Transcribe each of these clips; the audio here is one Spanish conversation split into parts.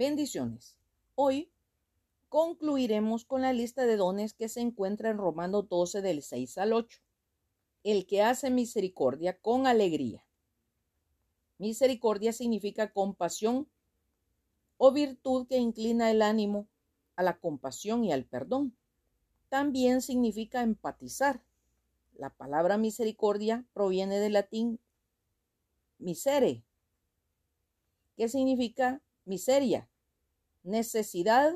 Bendiciones. Hoy concluiremos con la lista de dones que se encuentra en Romanos 12 del 6 al 8. El que hace misericordia con alegría. Misericordia significa compasión o virtud que inclina el ánimo a la compasión y al perdón. También significa empatizar. La palabra misericordia proviene del latín misere, que significa miseria, necesidad,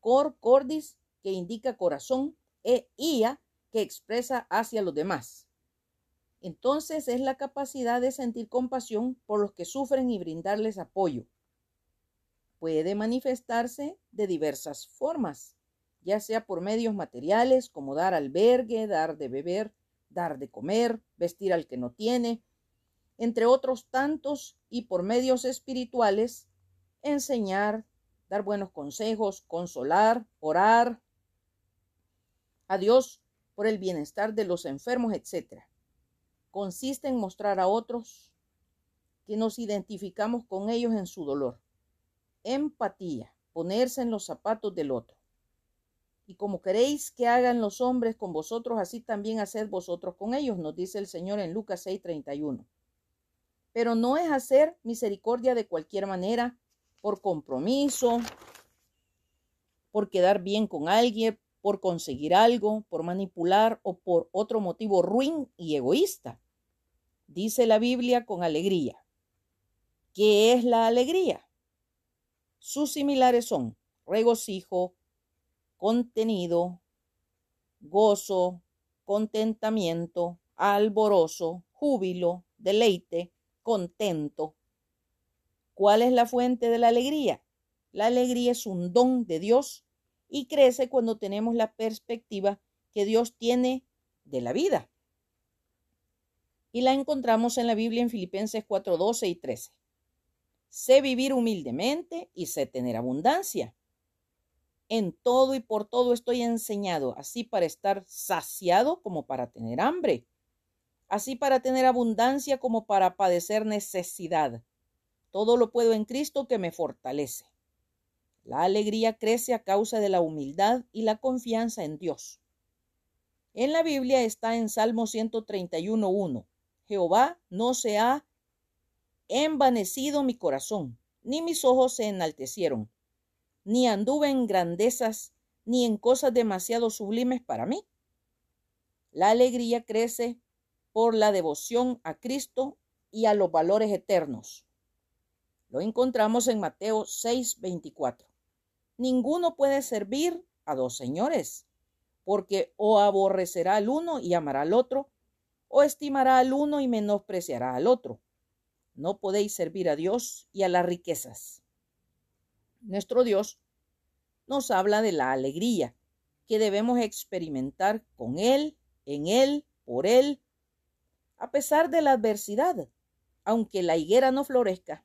cor cordis, que indica corazón, e ia, que expresa hacia los demás. Entonces es la capacidad de sentir compasión por los que sufren y brindarles apoyo puede manifestarse de diversas formas, ya sea por medios materiales como dar albergue, dar de beber, dar de comer, vestir al que no tiene, entre otros tantos, y por medios espirituales, enseñar, dar buenos consejos, consolar, orar a Dios por el bienestar de los enfermos, etc. Consiste en mostrar a otros que nos identificamos con ellos en su dolor empatía, ponerse en los zapatos del otro. Y como queréis que hagan los hombres con vosotros, así también haced vosotros con ellos, nos dice el Señor en Lucas 6:31. Pero no es hacer misericordia de cualquier manera, por compromiso, por quedar bien con alguien, por conseguir algo, por manipular o por otro motivo ruin y egoísta. Dice la Biblia con alegría. ¿Qué es la alegría? Sus similares son regocijo, contenido, gozo, contentamiento, alborozo, júbilo, deleite, contento. ¿Cuál es la fuente de la alegría? La alegría es un don de Dios y crece cuando tenemos la perspectiva que Dios tiene de la vida. Y la encontramos en la Biblia en Filipenses 4, 12 y 13 sé vivir humildemente y sé tener abundancia. En todo y por todo estoy enseñado, así para estar saciado como para tener hambre, así para tener abundancia como para padecer necesidad. Todo lo puedo en Cristo que me fortalece. La alegría crece a causa de la humildad y la confianza en Dios. En la Biblia está en Salmo 131.1. Jehová no se ha envanecido mi corazón, ni mis ojos se enaltecieron, ni anduve en grandezas, ni en cosas demasiado sublimes para mí. La alegría crece por la devoción a Cristo y a los valores eternos. Lo encontramos en Mateo 6:24. Ninguno puede servir a dos señores, porque o aborrecerá al uno y amará al otro, o estimará al uno y menospreciará al otro. No podéis servir a Dios y a las riquezas. Nuestro Dios nos habla de la alegría que debemos experimentar con Él, en Él, por Él, a pesar de la adversidad, aunque la higuera no florezca,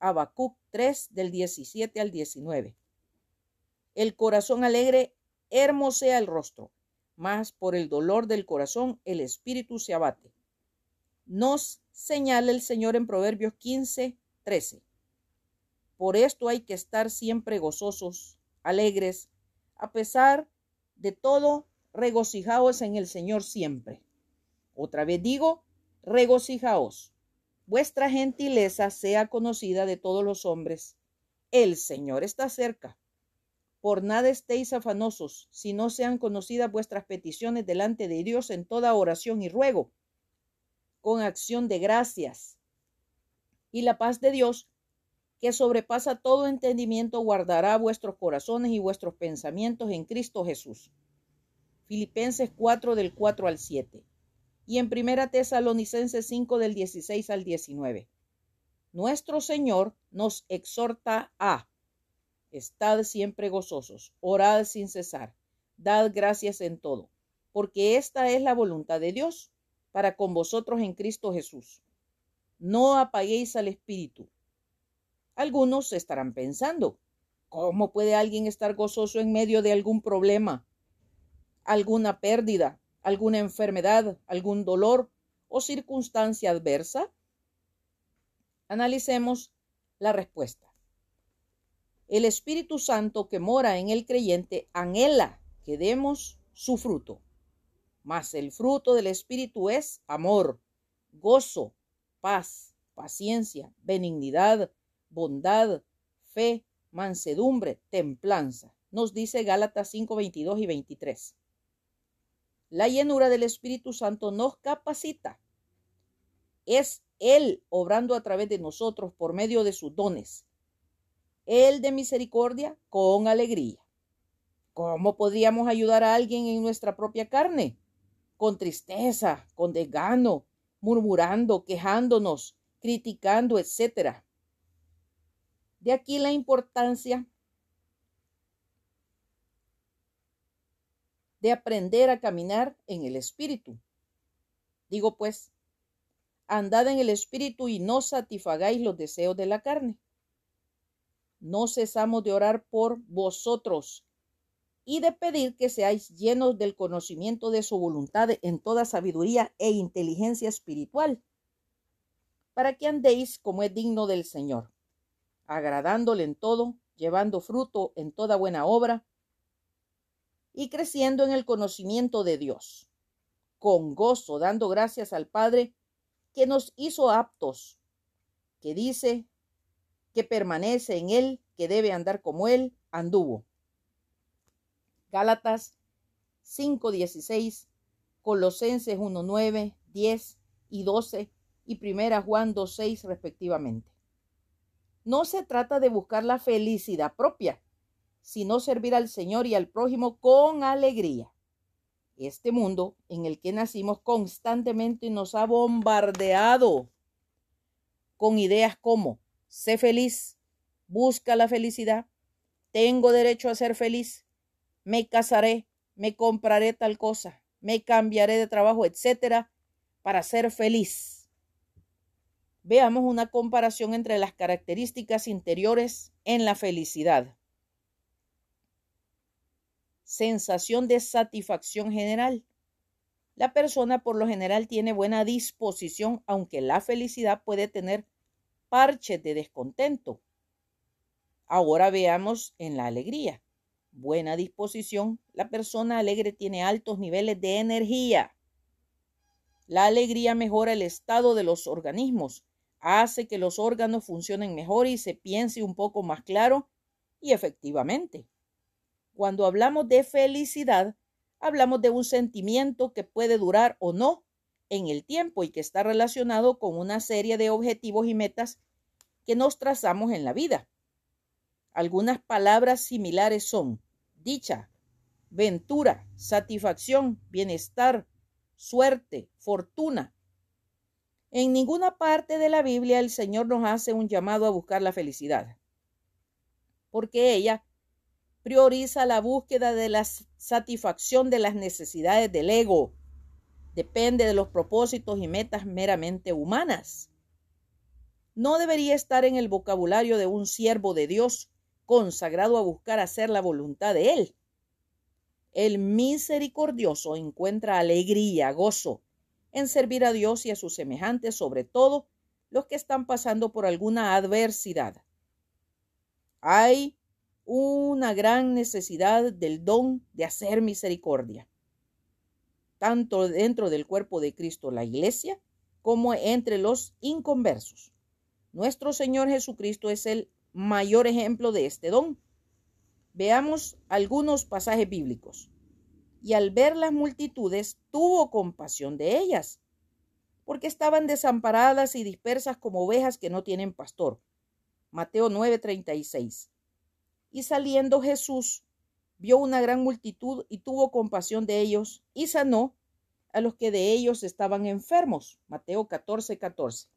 Habacuc 3 del 17 al 19. El corazón alegre hermosea el rostro, mas por el dolor del corazón el espíritu se abate. Nos señala el Señor en Proverbios 15, 13. Por esto hay que estar siempre gozosos, alegres, a pesar de todo, regocijaos en el Señor siempre. Otra vez digo, regocijaos. Vuestra gentileza sea conocida de todos los hombres. El Señor está cerca. Por nada estéis afanosos, si no sean conocidas vuestras peticiones delante de Dios en toda oración y ruego, con acción de gracias. Y la paz de Dios, que sobrepasa todo entendimiento, guardará vuestros corazones y vuestros pensamientos en Cristo Jesús. Filipenses 4 del 4 al 7. Y en Primera Tesalonicenses 5 del 16 al 19. Nuestro Señor nos exhorta a Estad siempre gozosos, orad sin cesar, dad gracias en todo, porque esta es la voluntad de Dios para con vosotros en Cristo Jesús. No apaguéis al Espíritu. Algunos estarán pensando, ¿cómo puede alguien estar gozoso en medio de algún problema, alguna pérdida, alguna enfermedad, algún dolor o circunstancia adversa? Analicemos la respuesta. El Espíritu Santo que mora en el creyente anhela que demos su fruto. Mas el fruto del Espíritu es amor, gozo, paz, paciencia, benignidad, bondad, fe, mansedumbre, templanza. Nos dice Gálatas 5, 22 y 23. La llenura del Espíritu Santo nos capacita. Es Él obrando a través de nosotros por medio de sus dones. Él de misericordia con alegría. ¿Cómo podríamos ayudar a alguien en nuestra propia carne? Con tristeza, con desgano, murmurando, quejándonos, criticando, etc. De aquí la importancia de aprender a caminar en el Espíritu. Digo pues, andad en el Espíritu y no satisfagáis los deseos de la carne. No cesamos de orar por vosotros y de pedir que seáis llenos del conocimiento de su voluntad en toda sabiduría e inteligencia espiritual, para que andéis como es digno del Señor, agradándole en todo, llevando fruto en toda buena obra, y creciendo en el conocimiento de Dios, con gozo, dando gracias al Padre que nos hizo aptos, que dice que permanece en Él, que debe andar como Él anduvo. Gálatas 5:16, Colosenses 1:9, 10 y 12 y Primera Juan 2:6 respectivamente. No se trata de buscar la felicidad propia, sino servir al Señor y al prójimo con alegría. Este mundo en el que nacimos constantemente nos ha bombardeado con ideas como sé feliz, busca la felicidad, tengo derecho a ser feliz, me casaré, me compraré tal cosa, me cambiaré de trabajo, etcétera, para ser feliz. Veamos una comparación entre las características interiores en la felicidad sensación de satisfacción general. La persona por lo general tiene buena disposición, aunque la felicidad puede tener parches de descontento. Ahora veamos en la alegría. Buena disposición. La persona alegre tiene altos niveles de energía. La alegría mejora el estado de los organismos, hace que los órganos funcionen mejor y se piense un poco más claro y efectivamente. Cuando hablamos de felicidad, hablamos de un sentimiento que puede durar o no en el tiempo y que está relacionado con una serie de objetivos y metas que nos trazamos en la vida. Algunas palabras similares son dicha, ventura, satisfacción, bienestar, suerte, fortuna. En ninguna parte de la Biblia el Señor nos hace un llamado a buscar la felicidad, porque ella prioriza la búsqueda de la satisfacción de las necesidades del ego. Depende de los propósitos y metas meramente humanas. No debería estar en el vocabulario de un siervo de Dios consagrado a buscar hacer la voluntad de Él. El misericordioso encuentra alegría, gozo en servir a Dios y a sus semejantes, sobre todo los que están pasando por alguna adversidad. Hay una gran necesidad del don de hacer misericordia, tanto dentro del cuerpo de Cristo, la iglesia, como entre los inconversos. Nuestro Señor Jesucristo es el mayor ejemplo de este don. Veamos algunos pasajes bíblicos. Y al ver las multitudes, tuvo compasión de ellas, porque estaban desamparadas y dispersas como ovejas que no tienen pastor. Mateo 9:36. Y saliendo Jesús, vio una gran multitud y tuvo compasión de ellos y sanó a los que de ellos estaban enfermos. Mateo 14, 14.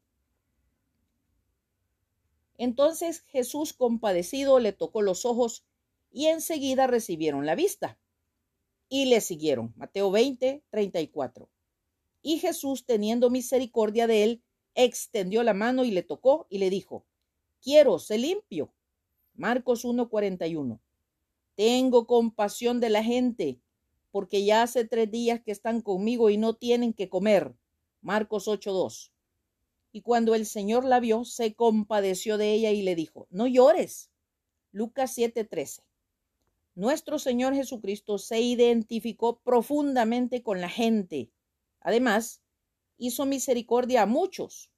Entonces Jesús compadecido le tocó los ojos y enseguida recibieron la vista. Y le siguieron. Mateo 20, 34. Y Jesús, teniendo misericordia de él, extendió la mano y le tocó y le dijo, quiero, sé limpio. Marcos 1, 41. Tengo compasión de la gente, porque ya hace tres días que están conmigo y no tienen que comer. Marcos 8, 2. Y cuando el Señor la vio, se compadeció de ella y le dijo, no llores. Lucas 7:13. Nuestro Señor Jesucristo se identificó profundamente con la gente. Además, hizo misericordia a muchos.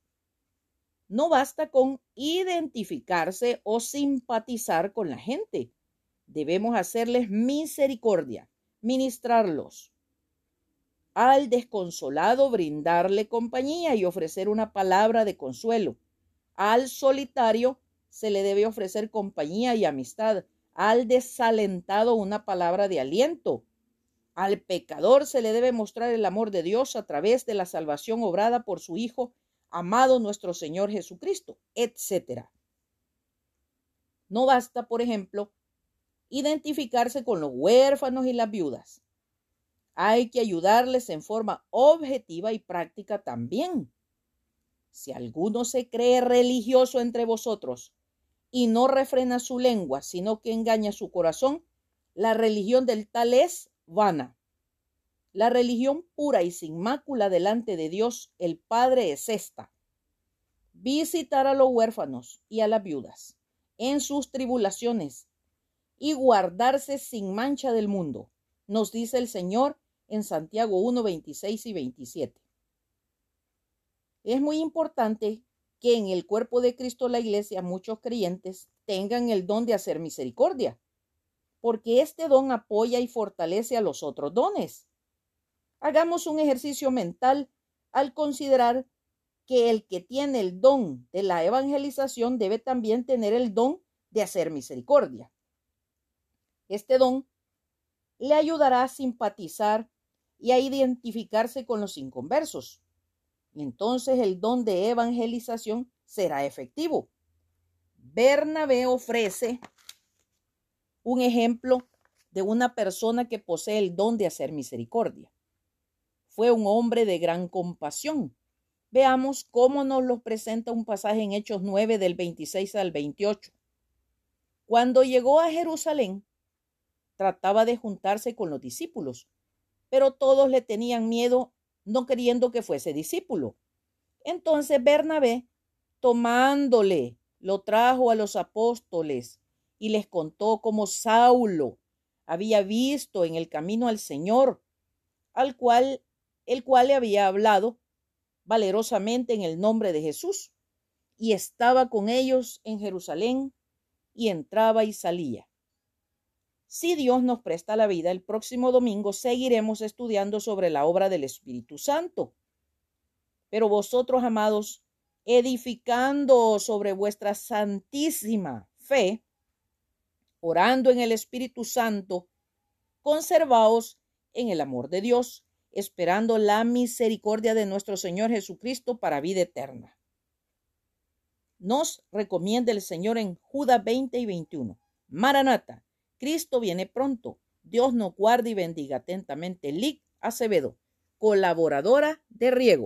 No basta con identificarse o simpatizar con la gente. Debemos hacerles misericordia, ministrarlos al desconsolado brindarle compañía y ofrecer una palabra de consuelo. Al solitario se le debe ofrecer compañía y amistad. Al desalentado una palabra de aliento. Al pecador se le debe mostrar el amor de Dios a través de la salvación obrada por su Hijo, amado nuestro Señor Jesucristo, etc. No basta, por ejemplo, identificarse con los huérfanos y las viudas. Hay que ayudarles en forma objetiva y práctica también. Si alguno se cree religioso entre vosotros y no refrena su lengua, sino que engaña su corazón, la religión del tal es vana. La religión pura y sin mácula delante de Dios el Padre es esta. Visitar a los huérfanos y a las viudas en sus tribulaciones y guardarse sin mancha del mundo, nos dice el Señor en Santiago 1, 26 y 27. Es muy importante que en el cuerpo de Cristo la iglesia muchos creyentes tengan el don de hacer misericordia, porque este don apoya y fortalece a los otros dones. Hagamos un ejercicio mental al considerar que el que tiene el don de la evangelización debe también tener el don de hacer misericordia. Este don le ayudará a simpatizar y a identificarse con los inconversos. Entonces el don de evangelización será efectivo. Bernabé ofrece un ejemplo de una persona que posee el don de hacer misericordia. Fue un hombre de gran compasión. Veamos cómo nos lo presenta un pasaje en Hechos 9 del 26 al 28. Cuando llegó a Jerusalén, trataba de juntarse con los discípulos, pero todos le tenían miedo, no queriendo que fuese discípulo. Entonces Bernabé, tomándole, lo trajo a los apóstoles y les contó cómo Saulo había visto en el camino al Señor, al cual el cual le había hablado valerosamente en el nombre de Jesús, y estaba con ellos en Jerusalén, y entraba y salía. Si Dios nos presta la vida, el próximo domingo seguiremos estudiando sobre la obra del Espíritu Santo. Pero vosotros, amados, edificando sobre vuestra santísima fe, orando en el Espíritu Santo, conservaos en el amor de Dios, esperando la misericordia de nuestro Señor Jesucristo para vida eterna. Nos recomienda el Señor en Judas 20 y 21. Maranata Cristo viene pronto. Dios nos guarde y bendiga atentamente. Lic Acevedo, colaboradora de Riego.